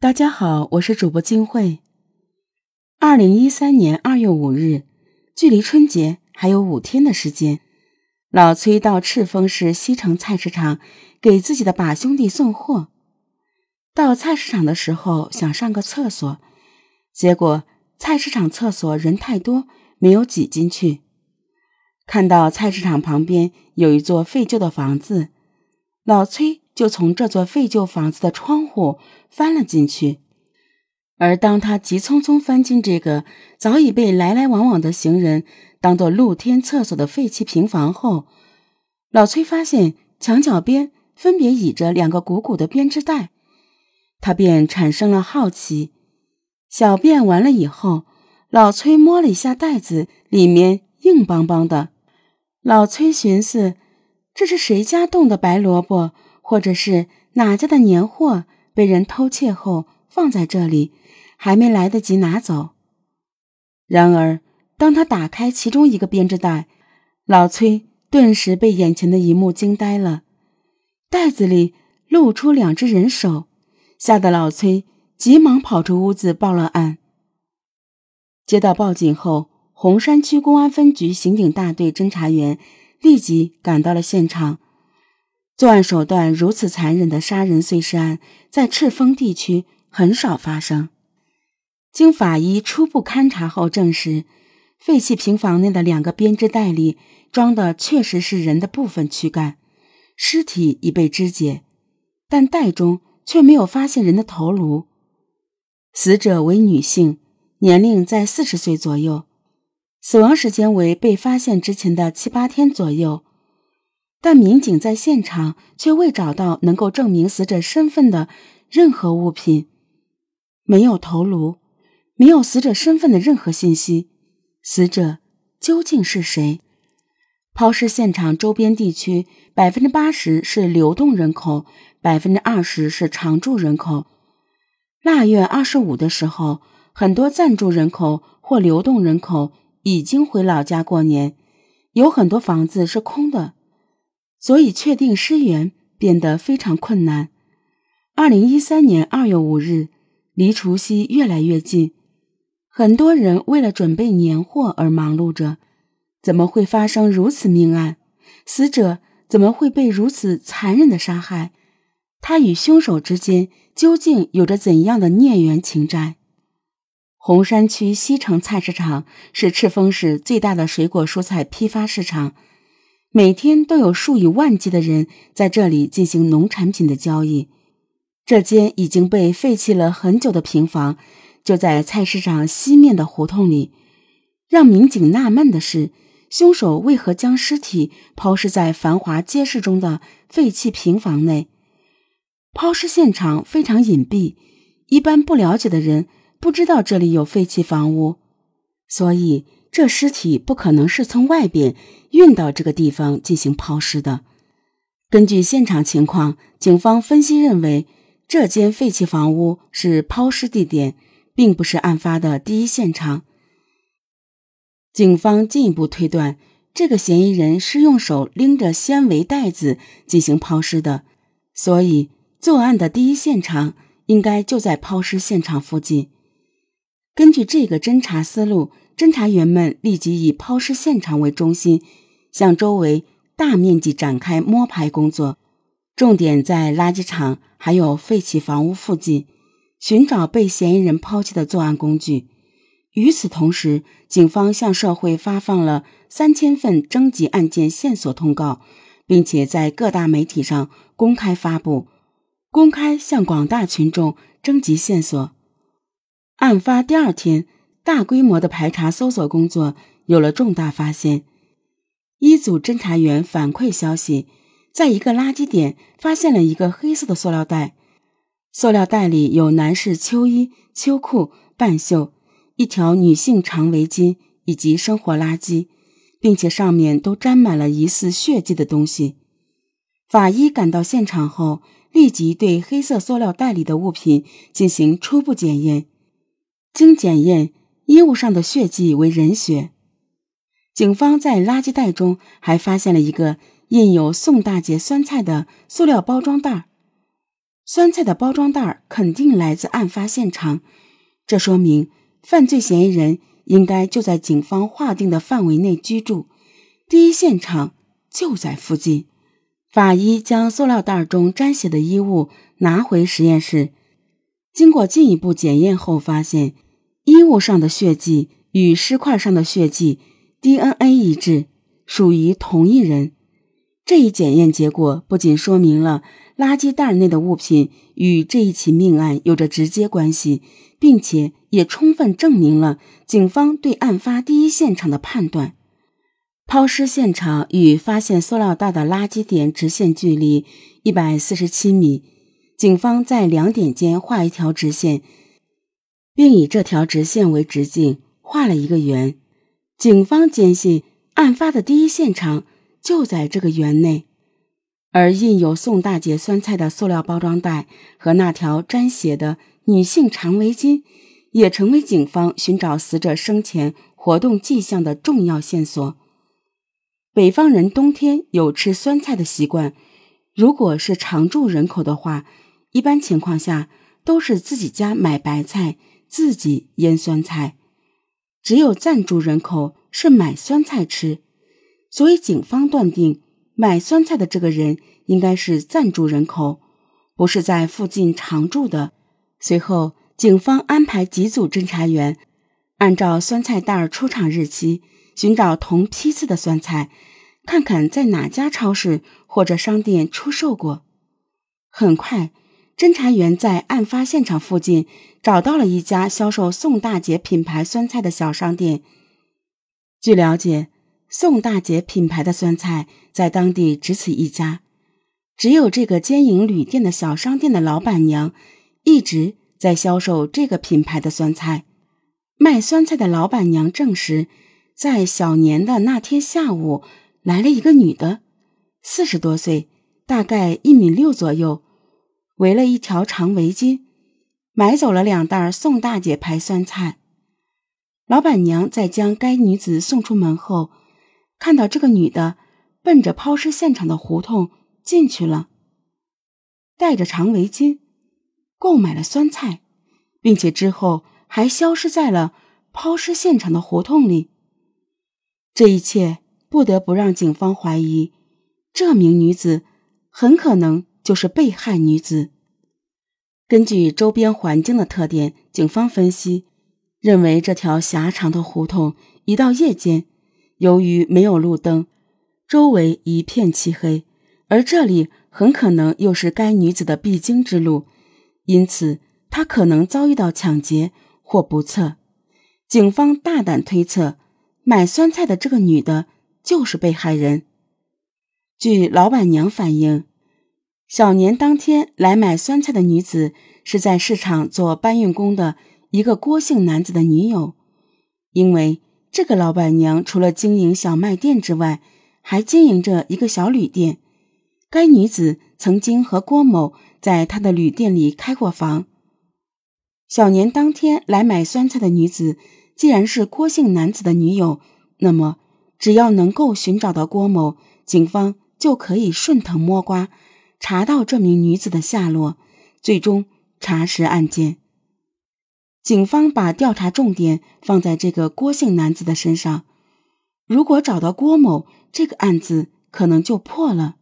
大家好，我是主播金慧。二零一三年二月五日，距离春节还有五天的时间，老崔到赤峰市西城菜市场给自己的把兄弟送货。到菜市场的时候，想上个厕所，结果菜市场厕所人太多，没有挤进去。看到菜市场旁边有一座废旧的房子，老崔。就从这座废旧房子的窗户翻了进去，而当他急匆匆翻进这个早已被来来往往的行人当做露天厕所的废弃平房后，老崔发现墙角边分别倚着两个鼓鼓的编织袋，他便产生了好奇。小便完了以后，老崔摸了一下袋子，里面硬邦邦的。老崔寻思，这是谁家冻的白萝卜？或者是哪家的年货被人偷窃后放在这里，还没来得及拿走。然而，当他打开其中一个编织袋，老崔顿时被眼前的一幕惊呆了。袋子里露出两只人手，吓得老崔急忙跑出屋子报了案。接到报警后，红山区公安分局刑警大队侦查员立即赶到了现场。作案手段如此残忍的杀人碎尸案，在赤峰地区很少发生。经法医初步勘查后证实，废弃平房内的两个编织袋里装的确实是人的部分躯干，尸体已被肢解，但袋中却没有发现人的头颅。死者为女性，年龄在四十岁左右，死亡时间为被发现之前的七八天左右。但民警在现场却未找到能够证明死者身份的任何物品，没有头颅，没有死者身份的任何信息。死者究竟是谁？抛尸现场周边地区百分之八十是流动人口，百分之二十是常住人口。腊月二十五的时候，很多暂住人口或流动人口已经回老家过年，有很多房子是空的。所以，确定尸源变得非常困难。二零一三年二月五日，离除夕越来越近，很多人为了准备年货而忙碌着。怎么会发生如此命案？死者怎么会被如此残忍的杀害？他与凶手之间究竟有着怎样的孽缘情债？红山区西城菜市场是赤峰市最大的水果蔬菜批发市场。每天都有数以万计的人在这里进行农产品的交易。这间已经被废弃了很久的平房，就在菜市场西面的胡同里。让民警纳闷的是，凶手为何将尸体抛尸在繁华街市中的废弃平房内？抛尸现场非常隐蔽，一般不了解的人不知道这里有废弃房屋，所以。这尸体不可能是从外边运到这个地方进行抛尸的。根据现场情况，警方分析认为，这间废弃房屋是抛尸地点，并不是案发的第一现场。警方进一步推断，这个嫌疑人是用手拎着纤维袋子进行抛尸的，所以作案的第一现场应该就在抛尸现场附近。根据这个侦查思路。侦查员们立即以抛尸现场为中心，向周围大面积展开摸排工作，重点在垃圾场还有废弃房屋附近寻找被嫌疑人抛弃的作案工具。与此同时，警方向社会发放了三千份征集案件线索通告，并且在各大媒体上公开发布，公开向广大群众征集线索。案发第二天。大规模的排查搜索工作有了重大发现。一组侦查员反馈消息，在一个垃圾点发现了一个黑色的塑料袋，塑料袋里有男士秋衣、秋裤、半袖、一条女性长围巾以及生活垃圾，并且上面都沾满了疑似血迹的东西。法医赶到现场后，立即对黑色塑料袋里的物品进行初步检验，经检验。衣物上的血迹为人血。警方在垃圾袋中还发现了一个印有“宋大姐酸菜”的塑料包装袋。酸菜的包装袋肯定来自案发现场，这说明犯罪嫌疑人应该就在警方划定的范围内居住，第一现场就在附近。法医将塑料袋中沾血的衣物拿回实验室，经过进一步检验后，发现衣物上的血迹与尸块上的血迹 DNA 一致，属于同一人。这一检验结果不仅说明了垃圾袋内的物品与这一起命案有着直接关系，并且也充分证明了警方对案发第一现场的判断。抛尸现场与发现塑料袋的垃圾点直线距离一百四十七米，警方在两点间画一条直线，并以这条直线为直径画了一个圆。警方坚信案发的第一现场。就在这个圆内，而印有宋大姐酸菜的塑料包装袋和那条沾血的女性长围巾，也成为警方寻找死者生前活动迹象的重要线索。北方人冬天有吃酸菜的习惯，如果是常住人口的话，一般情况下都是自己家买白菜，自己腌酸菜；只有暂住人口是买酸菜吃。所以，警方断定买酸菜的这个人应该是暂住人口，不是在附近常住的。随后，警方安排几组侦查员，按照酸菜袋出厂日期寻找同批次的酸菜，看看在哪家超市或者商店出售过。很快，侦查员在案发现场附近找到了一家销售宋大姐品牌酸菜的小商店。据了解。宋大姐品牌的酸菜在当地只此一家，只有这个兼营旅店的小商店的老板娘一直在销售这个品牌的酸菜。卖酸菜的老板娘证实，在小年的那天下午来了一个女的，四十多岁，大概一米六左右，围了一条长围巾，买走了两袋宋大姐牌酸菜。老板娘在将该女子送出门后。看到这个女的奔着抛尸现场的胡同进去了，带着长围巾，购买了酸菜，并且之后还消失在了抛尸现场的胡同里。这一切不得不让警方怀疑，这名女子很可能就是被害女子。根据周边环境的特点，警方分析认为这条狭长的胡同一到夜间。由于没有路灯，周围一片漆黑，而这里很可能又是该女子的必经之路，因此她可能遭遇到抢劫或不测。警方大胆推测，买酸菜的这个女的就是被害人。据老板娘反映，小年当天来买酸菜的女子是在市场做搬运工的一个郭姓男子的女友，因为。这个老板娘除了经营小卖店之外，还经营着一个小旅店。该女子曾经和郭某在他的旅店里开过房。小年当天来买酸菜的女子，既然是郭姓男子的女友，那么只要能够寻找到郭某，警方就可以顺藤摸瓜，查到这名女子的下落，最终查实案件。警方把调查重点放在这个郭姓男子的身上，如果找到郭某，这个案子可能就破了。